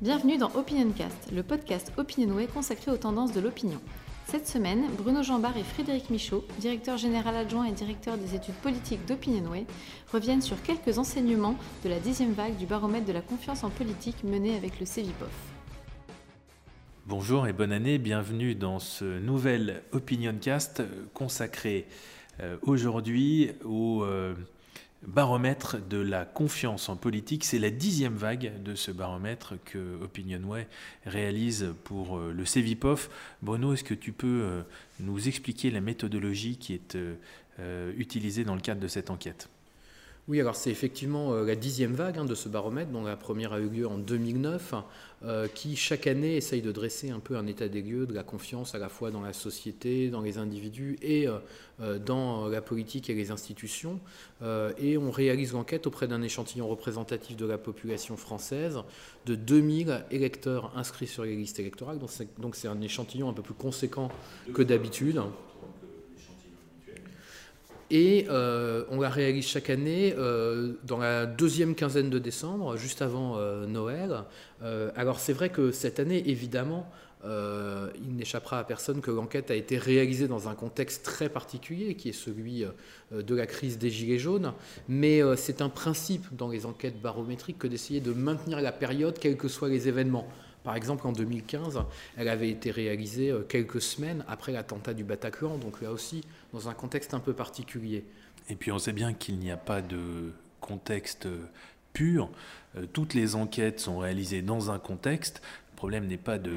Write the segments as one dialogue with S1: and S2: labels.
S1: Bienvenue dans Opinioncast, le podcast Opinionway consacré aux tendances de l'opinion. Cette semaine, Bruno Jambard et Frédéric Michaud, directeur général adjoint et directeur des études politiques d'Opinionway, reviennent sur quelques enseignements de la dixième vague du baromètre de la confiance en politique menée avec le CEVIPOF.
S2: Bonjour et bonne année, bienvenue dans ce nouvel Opinioncast consacré euh, aujourd'hui au euh, baromètre de la confiance en politique. C'est la dixième vague de ce baromètre que Opinionway réalise pour euh, le CEVIPOF. Bruno, est-ce que tu peux euh, nous expliquer la méthodologie qui est euh, utilisée dans le cadre de cette enquête?
S3: Oui, alors c'est effectivement la dixième vague hein, de ce baromètre, dont la première a eu lieu en 2009, qui chaque année essaye de dresser un peu un état des lieux de la confiance à la fois dans la société, dans les individus et euh, dans la politique et les institutions. Euh, et on réalise l'enquête auprès d'un échantillon représentatif de la population française de 2000 électeurs inscrits sur les listes électorales. Donc c'est un échantillon un peu plus conséquent que d'habitude. Et euh, on la réalise chaque année dans la deuxième quinzaine de décembre, juste avant Noël. alors c'est vrai que cette année, évidemment, euh, il n'échappera à personne que l'enquête a été réalisée dans un contexte très particulier, qui est celui euh, de la crise des Gilets jaunes, mais euh, c'est un principe dans les enquêtes barométriques que d'essayer de maintenir la période, quels que soient les événements. Par exemple, en 2015, elle avait été réalisée quelques semaines après l'attentat du Bataclan, donc là aussi dans un contexte un peu particulier.
S2: Et puis on sait bien qu'il n'y a pas de contexte pur. Toutes les enquêtes sont réalisées dans un contexte. Problème n'est pas de,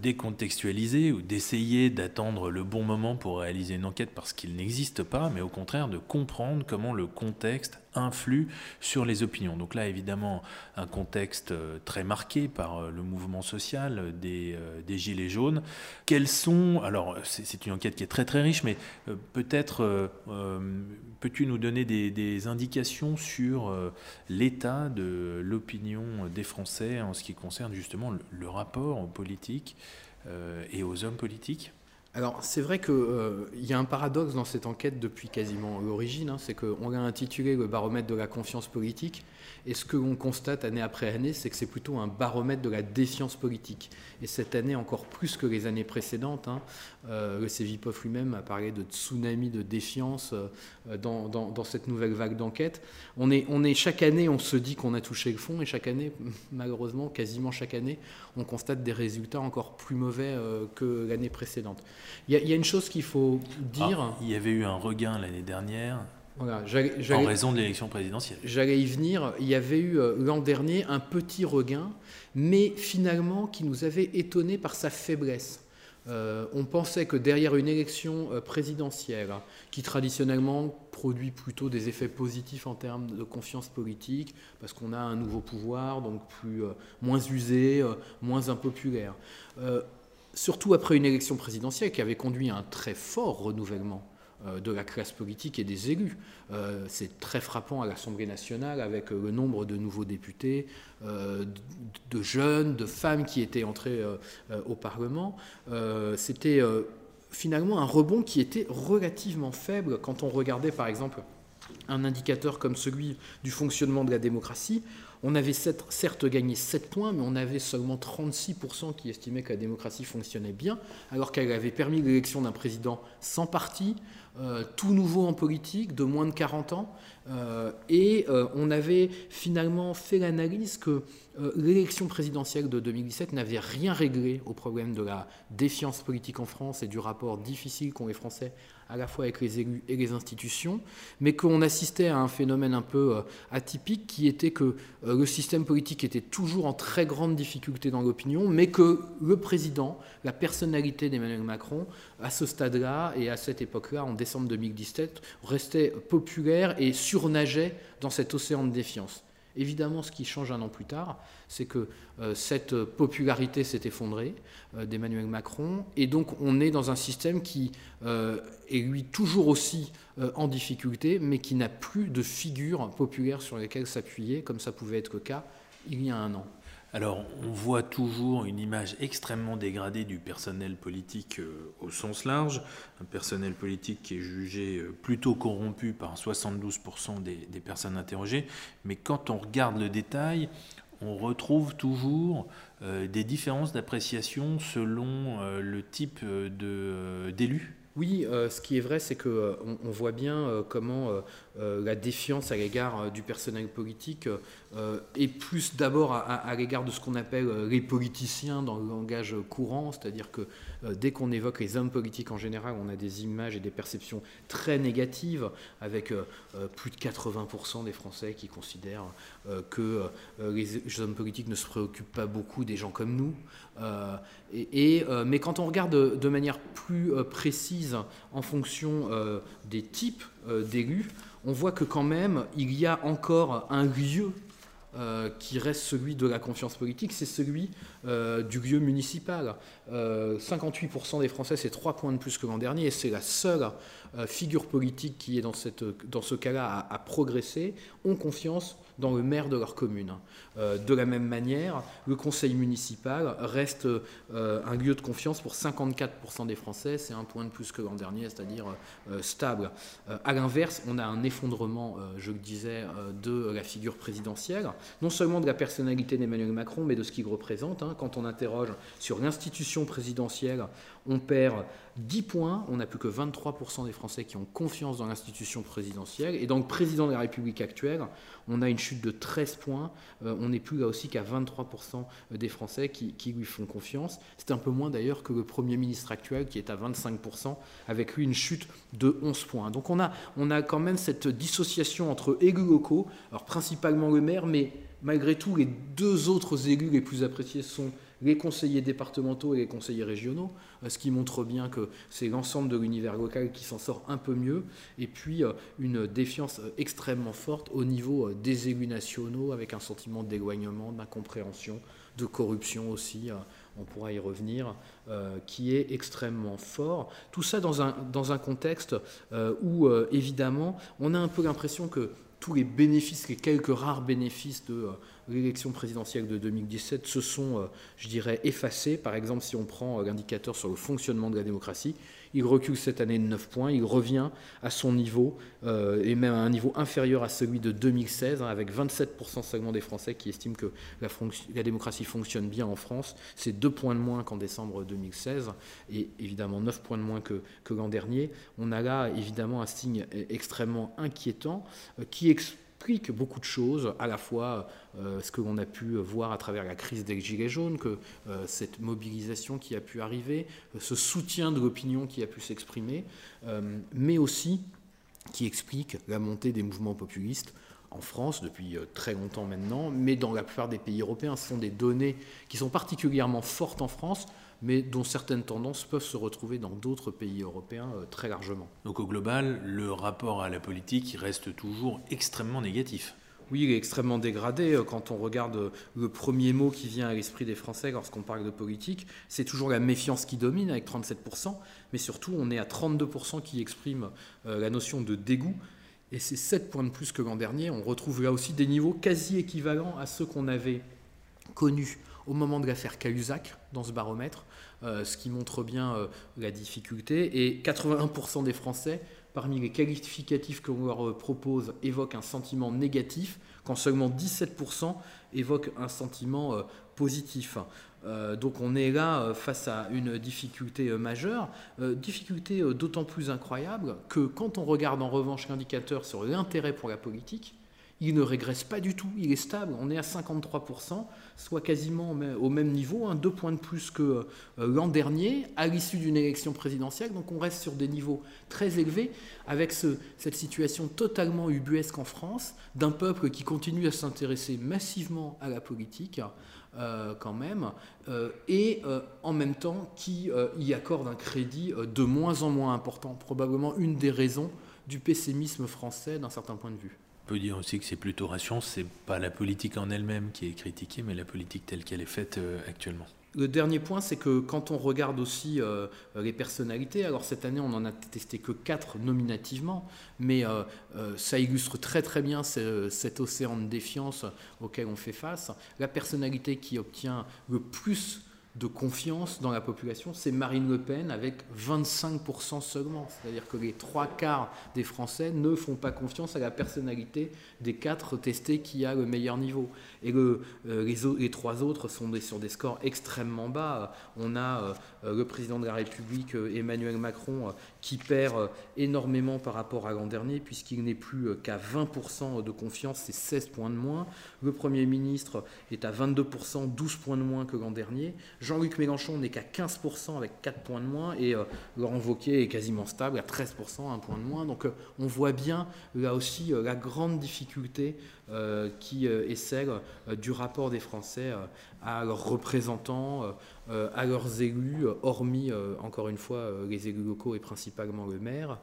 S2: décontextualiser ou d'essayer d'attendre le bon moment pour réaliser une enquête parce qu'il n'existe pas, mais au contraire de comprendre comment le contexte influe sur les opinions. Donc là, évidemment, un contexte euh, très marqué par euh, le mouvement social des, euh, des Gilets jaunes. Quels sont, alors c'est une enquête qui est très très riche, mais peut-être peux-tu nous donner des, indications sur l'état de l'opinion des Français en ce qui concerne justement le, rapport aux politiques et aux hommes politiques
S3: alors c'est vrai qu'il euh, y a un paradoxe dans cette enquête depuis quasiment l'origine, hein, c'est qu'on l'a intitulé le baromètre de la confiance politique, et ce que l'on constate année après année, c'est que c'est plutôt un baromètre de la défiance politique. Et cette année, encore plus que les années précédentes, hein, euh, le CEVIPOF lui-même a parlé de tsunami de défiance euh, dans, cette nouvelle vague d'enquête. On est, chaque année, on se dit qu'on a touché le fond, et chaque année, malheureusement, quasiment chaque année, on constate des résultats encore plus mauvais que l'année précédente. Il y, a une chose qu'il faut dire. Ah,
S2: il y avait eu un regain l'année dernière en raison de l'élection présidentielle.
S3: J'allais y venir. Il y avait eu euh, l'an dernier un petit regain, mais finalement qui nous avait étonné par sa faiblesse. Euh, on pensait que derrière une élection euh, présidentielle, qui traditionnellement produit plutôt des effets positifs en termes de confiance politique, parce qu'on a un nouveau pouvoir, donc plus, moins usé, moins impopulaire, surtout après une élection présidentielle qui avait conduit à un très fort renouvellement euh, de la classe politique et des élus. Euh, c'est très frappant à l'Assemblée nationale avec euh, le nombre de nouveaux députés, de jeunes, de femmes qui étaient entrés au Parlement. C'était finalement un rebond qui était relativement faible quand on regardait par exemple un indicateur comme celui du fonctionnement de la démocratie. On avait certes gagné 7 points, mais on avait seulement 36% qui estimaient que la démocratie fonctionnait bien, alors qu'elle avait permis l'élection d'un président sans parti, euh, tout nouveau en politique, de moins de 40 ans. Euh, et euh, on avait finalement fait l'analyse que l'élection présidentielle de 2017 n'avait rien réglé au problème de la défiance politique en France et du rapport difficile qu'ont les Français à la fois avec les élus et les institutions, mais qu'on assistait à un phénomène un peu atypique qui était que le système politique était toujours en très grande difficulté dans l'opinion, mais que le président, la personnalité d'Emmanuel Macron, à ce stade-là et à cette époque-là, en décembre 2017, restait populaire et surnageait dans cet océan de défiance. Évidemment, ce qui change un an plus tard, c'est que euh, cette popularité s'est effondrée euh, d'Emmanuel Macron, et donc on est dans un système qui euh, est lui toujours aussi en difficulté, mais qui n'a plus de figures populaires sur lesquelles s'appuyer, comme ça pouvait être le cas il y a un an.
S2: Alors, on voit toujours une image extrêmement dégradée du personnel politique euh, au sens large, un personnel politique qui est jugé euh, plutôt corrompu par 72% des, personnes interrogées, mais quand on regarde le détail, on retrouve toujours des différences d'appréciation selon le type d'élu
S3: oui, euh, ce qui est vrai, c'est euh, on voit bien euh, comment la défiance à l'égard du personnel politique est plus d'abord à, l'égard de ce qu'on appelle les politiciens dans le langage courant, c'est-à-dire que dès qu'on évoque les hommes politiques en général, on a des images et des perceptions très négatives, avec plus de 80% des Français qui considèrent que les hommes politiques ne se préoccupent pas beaucoup des gens comme nous. Et, mais quand on regarde de manière plus précise, en fonction euh, des types euh, d'élus, on voit que quand même, il y a encore un lieu euh, qui reste celui de la confiance politique, c'est celui du lieu municipal. 58% des Français, c'est 3 points de plus que l'an dernier, et c'est la seule figure politique qui est dans ce cas-là à, à, progresser, ont confiance dans le maire de leur commune. Euh, de la même manière, le conseil municipal reste euh, un lieu de confiance pour 54% des Français, c'est un point de plus que l'an dernier, c'est-à-dire euh, stable. à l'inverse, on a un effondrement, je le disais, de la figure présidentielle, non seulement de la personnalité d'Emmanuel Macron, mais de ce qu'il représente. Hein. Quand on interroge sur l'institution présidentielle, on perd 10 points, on n'a plus que 23% des Français qui ont confiance dans l'institution présidentielle, et dans le président de la République actuelle, on a une chute de 13 points, euh, on n'est plus là aussi qu'à 23% des Français qui, lui font confiance. C'est un peu moins d'ailleurs que le Premier ministre actuel qui est à 25%, avec lui une chute de 11 points. Donc on a, on a quand même cette dissociation entre élus locaux, alors principalement le maire, mais malgré tout les deux autres élus les plus appréciés sont les conseillers départementaux et les conseillers régionaux, euh, ce qui montre bien que c'est l'ensemble de l'univers local qui s'en sort un peu mieux, et puis euh, une défiance euh, extrêmement forte au niveau des élus nationaux, avec un sentiment d'éloignement, d'incompréhension, de corruption aussi, on pourra y revenir, qui est extrêmement fort. Tout ça dans un, dans un contexte où, évidemment, on a un peu l'impression que tous les bénéfices, les quelques rares bénéfices de l'élection présidentielle de 2017 se sont, euh, je dirais, effacés. Par exemple, si on prend euh, l'indicateur sur le fonctionnement de la démocratie, il recule cette année de 9 points, il revient à son niveau, euh, et même à un niveau inférieur à celui de 2016, hein, avec 27% seulement des Français qui estiment que la, démocratie fonctionne bien en France. C'est 2 points de moins qu'en décembre 2016, et évidemment 9 points de moins que, que l'an dernier. On a là évidemment un signe extrêmement inquiétant qui explique beaucoup de choses, à la fois euh, ce que l'on a pu voir à travers la crise des Gilets jaunes, que euh, cette mobilisation qui a pu arriver, euh, ce soutien de l'opinion qui a pu s'exprimer, mais aussi qui explique la montée des mouvements populistes en France depuis très longtemps maintenant, mais dans la plupart des pays européens, ce sont des données qui sont particulièrement fortes en France, mais dont certaines tendances peuvent se retrouver dans d'autres pays européens euh, très largement.
S2: Donc au global, le rapport à la politique reste toujours extrêmement négatif.
S3: Oui, il est extrêmement dégradé. Euh, quand on regarde euh, le premier mot qui vient à l'esprit des Français lorsqu'on parle de politique, c'est toujours la méfiance qui domine avec 37%, mais surtout on est à 32% qui expriment la notion de dégoût. Et c'est 7 points de plus que l'an dernier. On retrouve là aussi des niveaux quasi équivalents à ceux qu'on avait connus au moment de l'affaire Cahuzac dans ce baromètre, euh, ce qui montre bien euh, la difficulté. Et 81% des Français, parmi les qualificatifs qu'on leur euh, propose, évoquent un sentiment négatif, quand seulement 17% évoquent un sentiment positif. donc on est là face à une difficulté majeure, difficulté d'autant plus incroyable que quand on regarde en revanche l'indicateur sur l'intérêt pour la politique, il ne régresse pas du tout, il est stable, on est à 53%, soit quasiment au même niveau, un deux points de plus que euh, l'an dernier, à l'issue d'une élection présidentielle, donc on reste sur des niveaux très élevés, avec cette situation totalement ubuesque en France, d'un peuple qui continue à s'intéresser massivement à la politique, euh, quand même, euh, et en même temps qui y accorde un crédit de moins en moins important, probablement une des raisons du pessimisme français d'un certain point de vue.
S2: On peut dire aussi que c'est plutôt rassurant, c'est pas la politique en elle-même qui est critiquée, mais la politique telle qu'elle est faite euh, actuellement.
S3: Le dernier point, c'est que quand on regarde aussi euh, les personnalités, alors cette année on n'en a testé que 4 nominativement, mais euh, ça illustre très très bien cet océan de défiance auquel on fait face. La personnalité qui obtient le plus de confiance dans la population, c'est Marine Le Pen avec 25% seulement. C'est-à-dire que les trois quarts des Français ne font pas confiance à la personnalité des quatre testés qui a le meilleur niveau. Et le, euh, les, trois autres sont sur des scores extrêmement bas. On a euh, le président de la République, euh, Emmanuel Macron, qui perd énormément par rapport à l'an dernier, puisqu'il n'est plus qu'à 20% de confiance, c'est 16 points de moins. Le Premier ministre est à 22%, 12 points de moins que l'an dernier. Jean-Luc Mélenchon n'est qu'à 15% avec 4 points de moins et euh, Laurent Wauquiez est quasiment stable à 13%, 1 point de moins. Donc euh, on voit bien là aussi euh, la grande difficulté qui est celle du rapport des Français à leurs représentants, à leurs élus, hormis encore une fois les élus locaux et principalement le maire,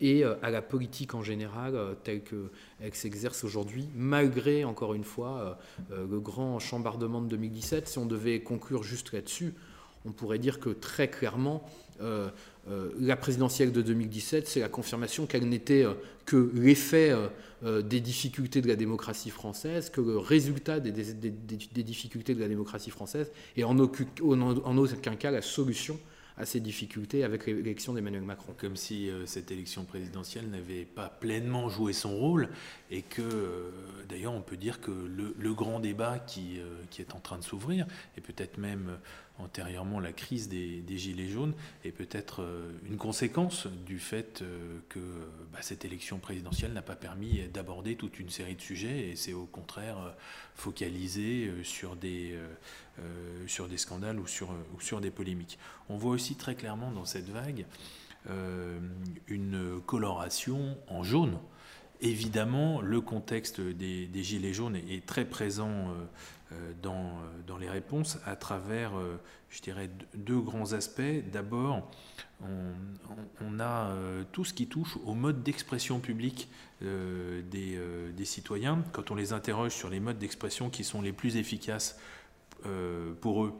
S3: et à la politique en général telle qu'elle s'exerce aujourd'hui, malgré encore une fois le grand chambardement de 2017. Si on devait conclure juste là-dessus, on pourrait dire que très clairement, euh, euh, la présidentielle de 2017, c'est la confirmation qu'elle n'était euh, que l'effet des difficultés de la démocratie française, que le résultat des, difficultés de la démocratie française, et en, aucun cas la solution à ces difficultés avec l'élection d'Emmanuel Macron.
S2: Comme si cette élection présidentielle n'avait pas pleinement joué son rôle et que, d'ailleurs, on peut dire que le, grand débat qui, qui, est en train de s'ouvrir, et peut-être même antérieurement la crise des, Gilets jaunes est peut-être euh, une conséquence du fait euh, que bah, cette élection présidentielle n'a pas permis d'aborder toute une série de sujets et c'est au contraire euh, focalisé sur des, scandales ou sur des polémiques. On voit aussi très clairement dans cette vague une coloration en jaune. Évidemment, le contexte des, Gilets jaunes est, très présent euh, dans, euh, dans, les réponses à travers, euh, je dirais, deux grands aspects. D'abord, on, a tout ce qui touche au mode d'expression publique des, citoyens. Quand on les interroge sur les modes d'expression qui sont les plus efficaces pour eux,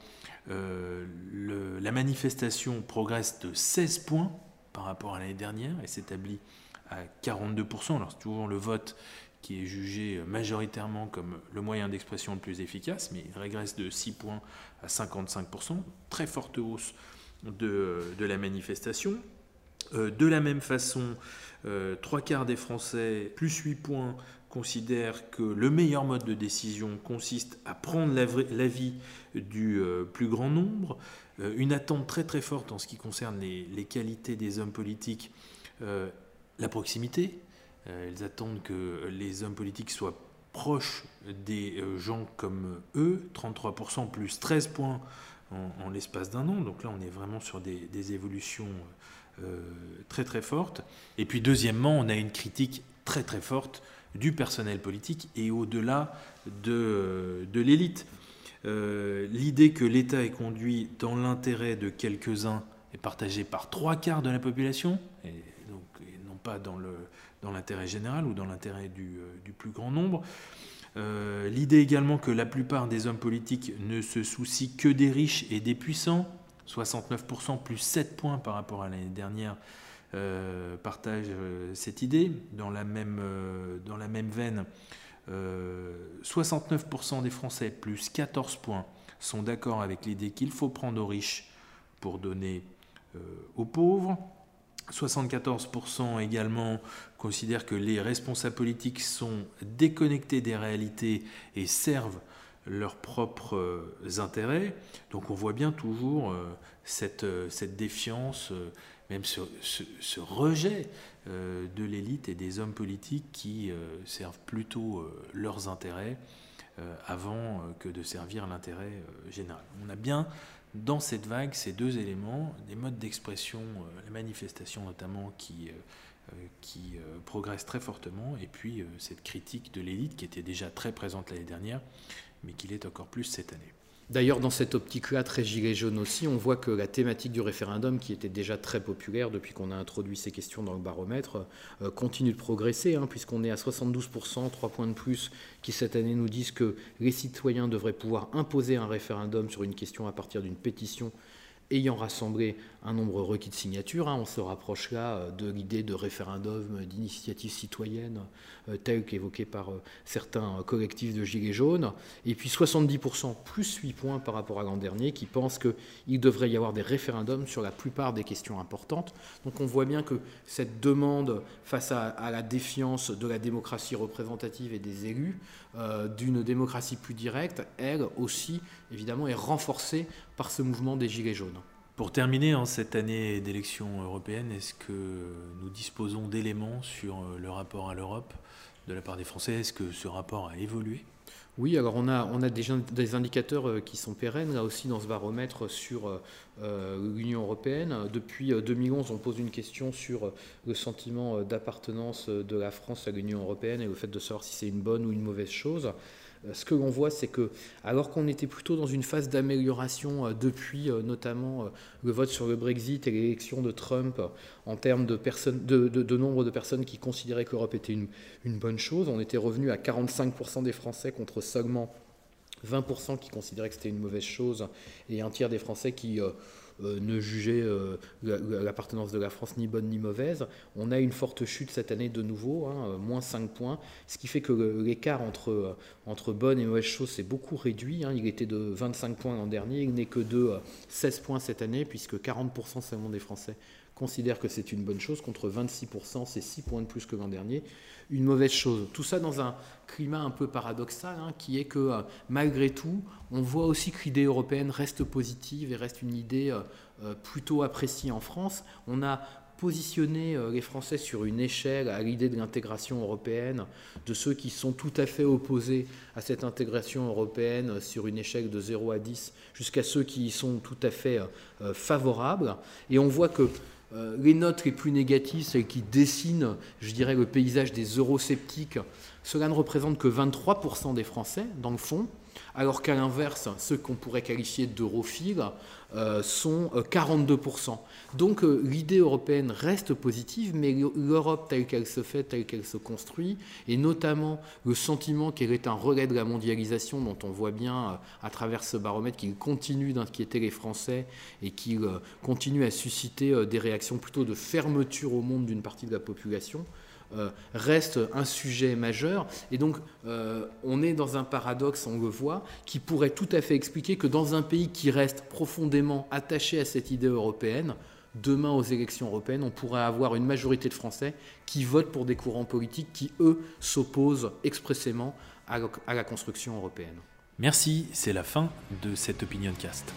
S2: la manifestation progresse de 16 points par rapport à l'année dernière et s'établit à 42%. Alors c'est toujours le vote qui est jugé majoritairement comme le moyen d'expression le plus efficace, mais il régresse de 6 points à 55%, très forte hausse de, la manifestation. Euh, de la même façon, euh, trois quarts des Français, plus 8 points, considèrent que le meilleur mode de décision consiste à prendre l'avis du euh, plus grand nombre. une attente très très forte en ce qui concerne les, les qualités des hommes politiques, la proximité, euh, elles attendent que les hommes politiques soient proches des euh, gens comme eux, 33% plus 13 points en, l'espace d'un an. Donc là, on est vraiment sur des, évolutions euh, très très fortes. Et puis deuxièmement, on a une critique très très forte du personnel politique et au-delà de, de l'élite. L'idée que l'État est conduit dans l'intérêt de quelques-uns est partagée par trois quarts de la population, et donc dans l'intérêt général ou dans l'intérêt du, euh, plus grand nombre. Euh, l'idée également que la plupart des hommes politiques ne se soucient que des riches et des puissants, 69% plus 7 points par rapport à l'année dernière, euh, partage cette idée. Dans la même, dans la même veine, 69% des Français plus 14 points sont d'accord avec l'idée qu'il faut prendre aux riches pour donner aux pauvres. 74% également considèrent que les responsables politiques sont déconnectés des réalités et servent leurs propres euh, intérêts. Donc on voit bien toujours euh, cette, euh, cette défiance, même ce, ce, rejet de l'élite et des hommes politiques qui servent plutôt leurs intérêts avant que de servir l'intérêt général. On a bien dans cette vague ces deux éléments, des modes d'expression, euh, la manifestation notamment qui, euh, euh, qui progresse très fortement, et puis cette critique de l'élite qui était déjà très présente l'année dernière, mais qui l'est encore plus cette année.
S3: D'ailleurs, dans cette optique-là, très gilet jaune aussi, on voit que la thématique du référendum, qui était déjà très populaire depuis qu'on a introduit ces questions dans le baromètre, euh, continue de progresser, hein, puisqu'on est à 72%, 3 points de plus, qui cette année nous disent que les citoyens devraient pouvoir imposer un référendum sur une question à partir d'une pétition ayant rassemblé un nombre requis de signatures. Hein. on se rapproche là euh, de l'idée de référendum, d'initiative citoyenne, euh, telle qu'évoquée par euh, certains collectifs de Gilets jaunes. Et puis 70%, plus 8 points par rapport à l'an dernier, qui pensent qu'il devrait y avoir des référendums sur la plupart des questions importantes. Donc on voit bien que cette demande face à, la défiance de la démocratie représentative et des élus, d'une démocratie plus directe, elle aussi, évidemment, est renforcée par ce mouvement des Gilets jaunes.
S2: Pour terminer, en cette année d'élection européenne, est-ce que nous disposons d'éléments sur euh, le rapport à l'Europe de la part des Français? Est-ce que ce rapport a évolué?
S3: Oui, alors on a, on a des, des, indicateurs euh, qui sont pérennes, là aussi dans ce baromètre sur euh, l'Union européenne. Depuis 2011, on pose une question sur le sentiment d'appartenance de la France à l'Union européenne et le fait de savoir si c'est une bonne ou une mauvaise chose. Euh, ce que l'on voit, c'est que, alors qu'on était plutôt dans une phase d'amélioration euh, depuis euh, notamment le vote sur le Brexit et l'élection de Trump en termes de, nombre de personnes qui considéraient que l'Europe était une, une, bonne chose, on était revenu à 45% des Français contre seulement 20% qui considéraient que c'était une mauvaise chose et un tiers des Français qui euh, ne juger euh, l'appartenance de la France ni bonne ni mauvaise. On a une forte chute cette année de nouveau, hein, euh, moins 5 points, ce qui fait que l'écart entre, entre bonne et mauvaise chose s'est beaucoup réduit. Hein. Il était de 25 points l'an dernier, il n'est que de 16 points cette année, puisque 40% seulement des Français considèrent que c'est une bonne chose, contre 26%, c'est 6 points de plus que l'an dernier une mauvaise chose. Tout ça dans un climat un peu paradoxal, hein, qui est que euh, malgré tout, on voit aussi que l'idée européenne reste positive et reste une idée euh, euh, plutôt appréciée en France. On a positionné les Français sur une échelle à l'idée de l'intégration européenne, de ceux qui sont tout à fait opposés à cette intégration européenne sur une échelle de 0 à 10, jusqu'à ceux qui y sont tout à fait favorables. Et on voit que euh, les notes les plus négatives, celles qui dessinent, je dirais, le paysage des eurosceptiques, cela ne représente que 23% des Français, dans le fond, alors qu'à l'inverse, ceux qu'on pourrait qualifier d'europhiles euh, sont 42%. Euh, Donc euh, l'idée européenne reste positive, mais l'Europe telle qu'elle se fait, telle qu'elle se construit, et notamment le sentiment qu'elle est un relais de la mondialisation, dont on voit bien à travers ce baromètre qu'il continue d'inquiéter les Français et qu'il continue à susciter des réactions plutôt de fermeture au monde d'une partie de la population. Euh, reste un sujet majeur. Et donc, euh, on est dans un paradoxe, on le voit, qui pourrait tout à fait expliquer que dans un pays qui reste profondément attaché à cette idée européenne, demain aux élections européennes, on pourrait avoir une majorité de Français qui votent pour des courants politiques qui, eux, s'opposent expressément à la construction européenne.
S2: Merci, c'est la fin de cette Opinion Cast.